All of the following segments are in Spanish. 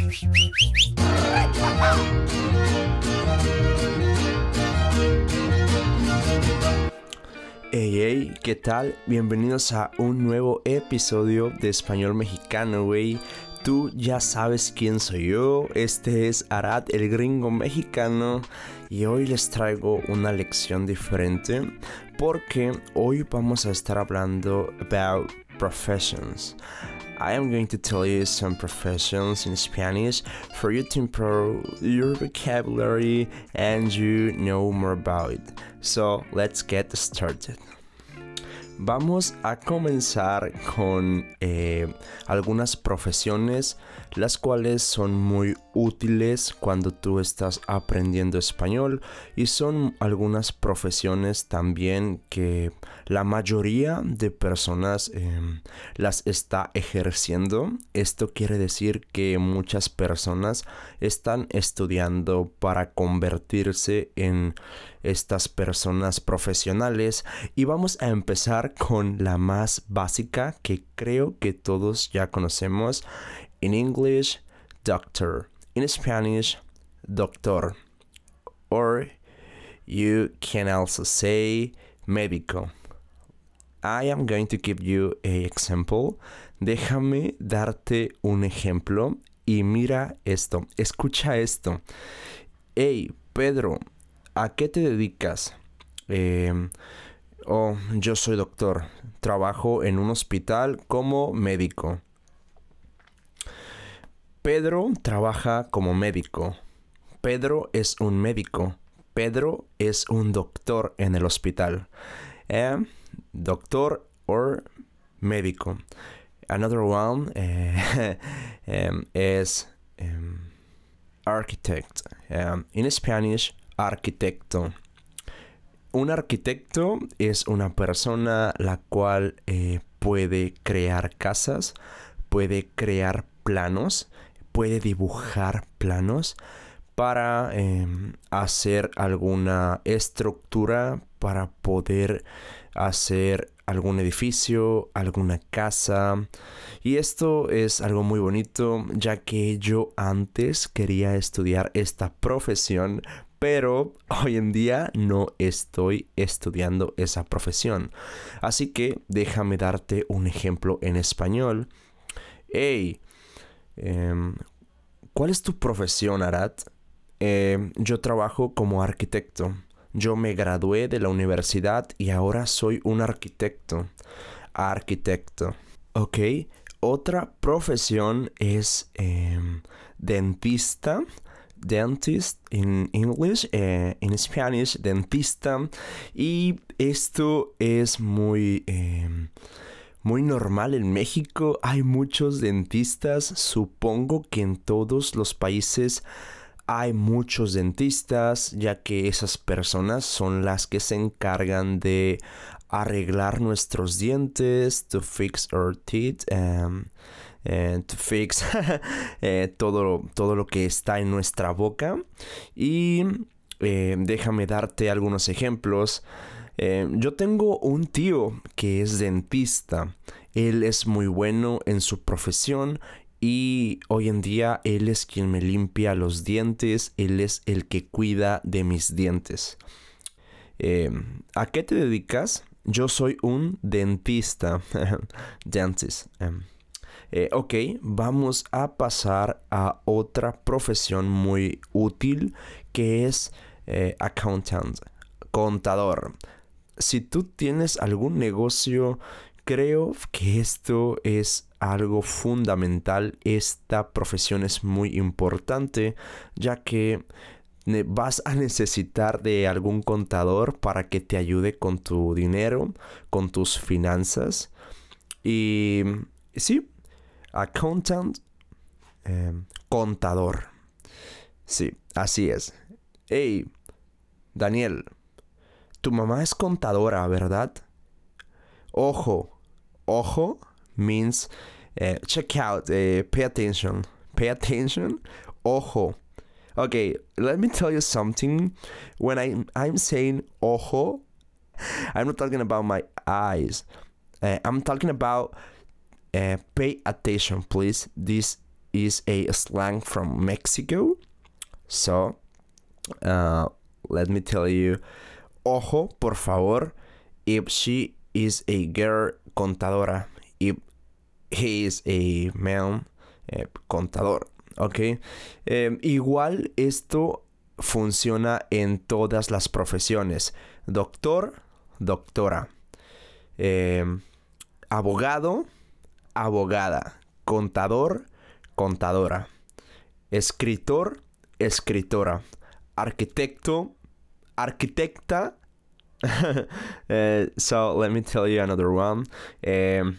Hey, hey, ¿qué tal? Bienvenidos a un nuevo episodio de Español Mexicano, güey. Tú ya sabes quién soy yo. Este es Arad, el gringo mexicano. Y hoy les traigo una lección diferente. Porque hoy vamos a estar hablando about professions. I am going to tell you some professions in Spanish for you to improve your vocabulary and you know more about it. So let's get started. Vamos a comenzar con eh, algunas profesiones las cuales son muy útiles cuando tú estás aprendiendo español y son algunas profesiones también que la mayoría de personas em, las está ejerciendo. Esto quiere decir que muchas personas están estudiando para convertirse en estas personas profesionales y vamos a empezar con la más básica que creo que todos ya conocemos In English, doctor. In Spanish, doctor. Or you can also say médico. I am going to give you a example. Déjame darte un ejemplo y mira esto, escucha esto. Hey, Pedro, ¿a qué te dedicas? Eh, oh, yo soy doctor. Trabajo en un hospital como médico. Pedro trabaja como médico. Pedro es un médico. Pedro es un doctor en el hospital. Eh, doctor o médico. Another one eh, em, em, architect. In Spanish, arquitecto. Un arquitecto es una persona la cual eh, puede crear casas, puede crear planos puede dibujar planos para em, hacer alguna estructura, para poder hacer algún edificio, alguna casa. Y esto es algo muy bonito, ya que yo antes quería estudiar esta profesión, pero hoy en día no estoy estudiando esa profesión. Así que déjame darte un ejemplo en español. Hey, Em, ¿Cuál es tu profesión, Arat? Em, yo trabajo como arquitecto. Yo me gradué de la universidad y ahora soy un arquitecto. Arquitecto. Ok. Otra profesión es em, dentista. Dentist en English, eh, en Spanish, dentista. Y esto es muy muy normal en México. Hay muchos dentistas. Supongo que en todos los países hay muchos dentistas, ya que esas personas son las que se encargan de arreglar nuestros dientes, to fix our teeth, um, to fix eh, todo, todo lo que está en nuestra boca. Y eh, déjame darte algunos ejemplos. Eh, yo tengo un tío que es dentista. Él es muy bueno en su profesión y hoy en día él es quien me limpia los dientes, él es el que cuida de mis dientes. Eh, ¿A qué te dedicas? Yo soy un dentista. Dentist. Em, eh, ok, vamos a pasar a otra profesión muy útil que es accountant, contador si tú tienes algún negocio, creo que esto es algo fundamental. Esta profesión es muy importante ya que vas a necesitar de algún contador para que te ayude con tu dinero, con tus finanzas. Y sí, accountant, em, contador. Sí, así es. Hey, Daniel, tu mamá es contadora, ¿verdad? Ojo, ojo means uh, check out, uh, pay attention, pay attention, ojo. Okay, let me tell you something. When I I'm saying ojo, I'm not talking about my eyes. Uh, I'm talking about uh, pay attention, please. This is a slang from Mexico. So, uh, let me tell you, ojo, por favor, if she is a girl contadora, if he is a man eh, contador, ¿ok? Eh, igual esto funciona en todas las profesiones. Doctor, doctora. Eh, abogado, abogada. Contador, contadora. Escritor, escritora. Arquitecto, arquitecta. uh, so let me tell you another one. Um,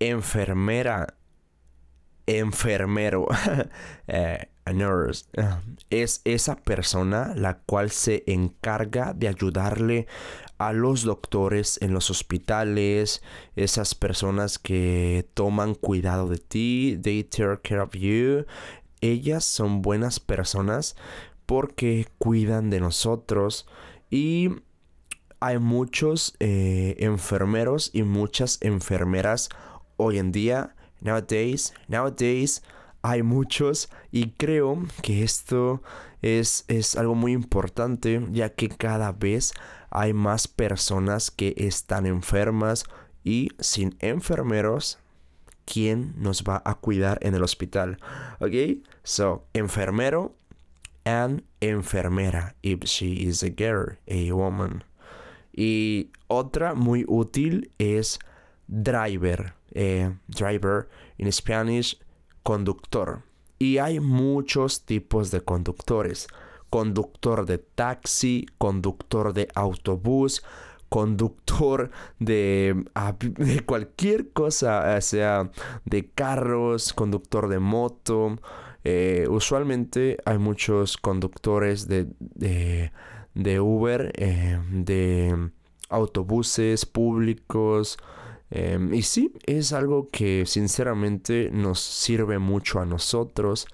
enfermera, enfermero, a nurse, es esa persona la cual se encarga de ayudarle a los doctores en los hospitales, esas personas que toman cuidado de ti, they take care of you. Ellas son buenas personas porque cuidan de nosotros y hay muchos eh, enfermeros y muchas enfermeras hoy en día. Nowadays, nowadays hay muchos y creo que esto es, es algo muy importante ya que cada vez hay más personas que están enfermas y sin enfermeros, ¿quién nos va a cuidar en el hospital? Ok, so enfermero and enfermera if she is a girl, a woman. Y otra muy útil es driver. Eh, driver en Spanish, conductor. Y hay muchos tipos de conductores. Conductor de taxi, conductor de autobús, conductor de, de cualquier cosa, sea de carros, conductor de moto. Eh, usualmente hay muchos conductores de, de, Uber, eh, de autobuses públicos. Em, y sí, es algo que sinceramente nos sirve mucho a nosotros.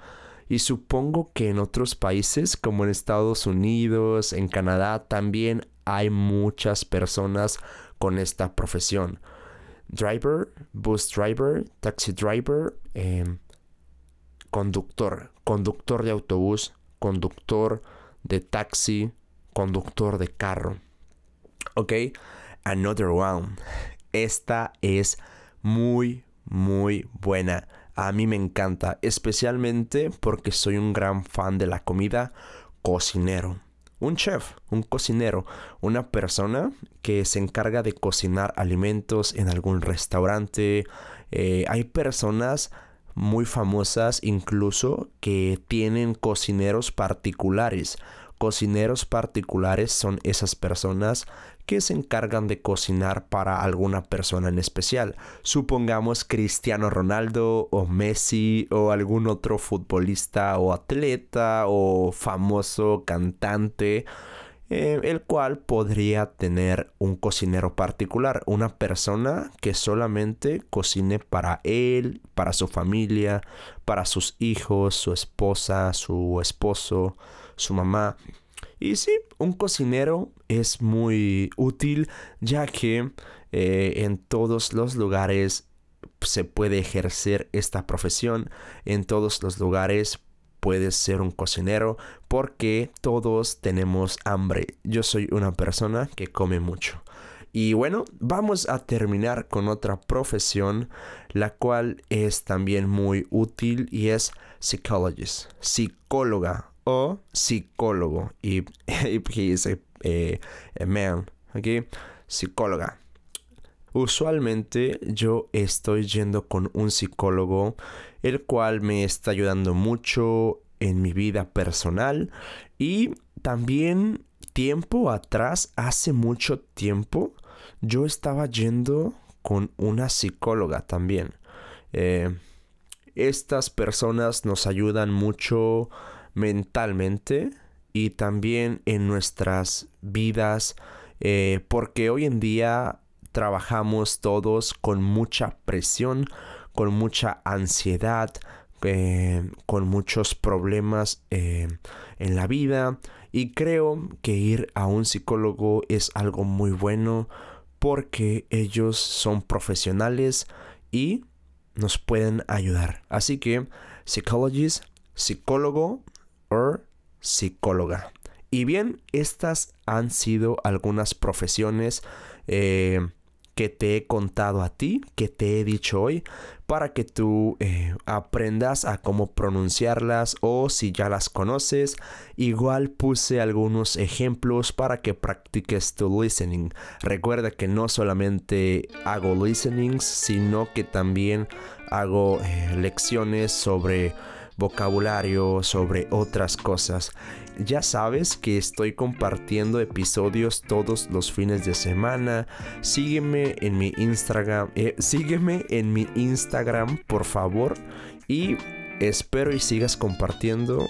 Y supongo que en otros países como en Estados Unidos, en Canadá, también hay muchas personas con esta profesión. Driver, bus driver, taxi driver, em, conductor, conductor de autobús, conductor de taxi, conductor de carro. Ok, another one. Esta es muy, muy buena. A mí me encanta, especialmente porque soy un gran fan de la comida cocinero. Un chef, un cocinero, una persona que se encarga de cocinar alimentos en algún restaurante. Eh, hay personas muy famosas incluso que tienen cocineros particulares. Cocineros particulares son esas personas que se encargan de cocinar para alguna persona en especial. Supongamos Cristiano Ronaldo o Messi o algún otro futbolista o atleta o famoso cantante eh, el cual podría tener un cocinero particular, una persona que solamente cocine para él, para su familia, para sus hijos, su esposa, su esposo, su mamá. Y sí, un cocinero es muy útil ya que eh, en todos los lugares se puede ejercer esta profesión, en todos los lugares puedes ser un cocinero porque todos tenemos hambre. Yo soy una persona que come mucho. Y bueno, vamos a terminar con otra profesión, la cual es también muy útil y es psychologist, psicóloga psicólogo. Y he is a, man, ¿ok? Psicóloga. Usualmente yo estoy yendo con un psicólogo el cual me está ayudando mucho en mi vida personal y también tiempo atrás, hace mucho tiempo, yo estaba yendo con una psicóloga también. Eh, estas personas nos ayudan mucho mentalmente y también en nuestras vidas eh, porque hoy en día trabajamos todos con mucha presión, con mucha ansiedad, eh, con muchos problemas eh, en la vida y creo que ir a un psicólogo es algo muy bueno porque ellos son profesionales y nos pueden ayudar. Así que, psychologist, psicólogo o psicóloga. Y bien, estas han sido algunas profesiones eh, que te he contado a ti, que te he dicho hoy, para que tú eh, aprendas a cómo pronunciarlas o si ya las conoces, igual puse algunos ejemplos para que practiques tu listening. Recuerda que no solamente hago listenings, sino que también hago eh, lecciones sobre vocabulario, sobre otras cosas. Ya sabes que estoy compartiendo episodios todos los fines de semana. Sígueme en mi Instagram, eh, sígueme en mi Instagram, por favor, y espero y sigas compartiendo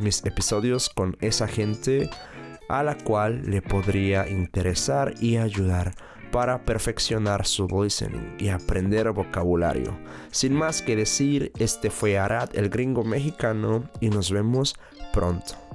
mis episodios con esa gente a la cual le podría interesar y ayudar para perfeccionar su listening y aprender vocabulario. Sin más que decir, este fue Arad, el gringo mexicano, y nos vemos pronto.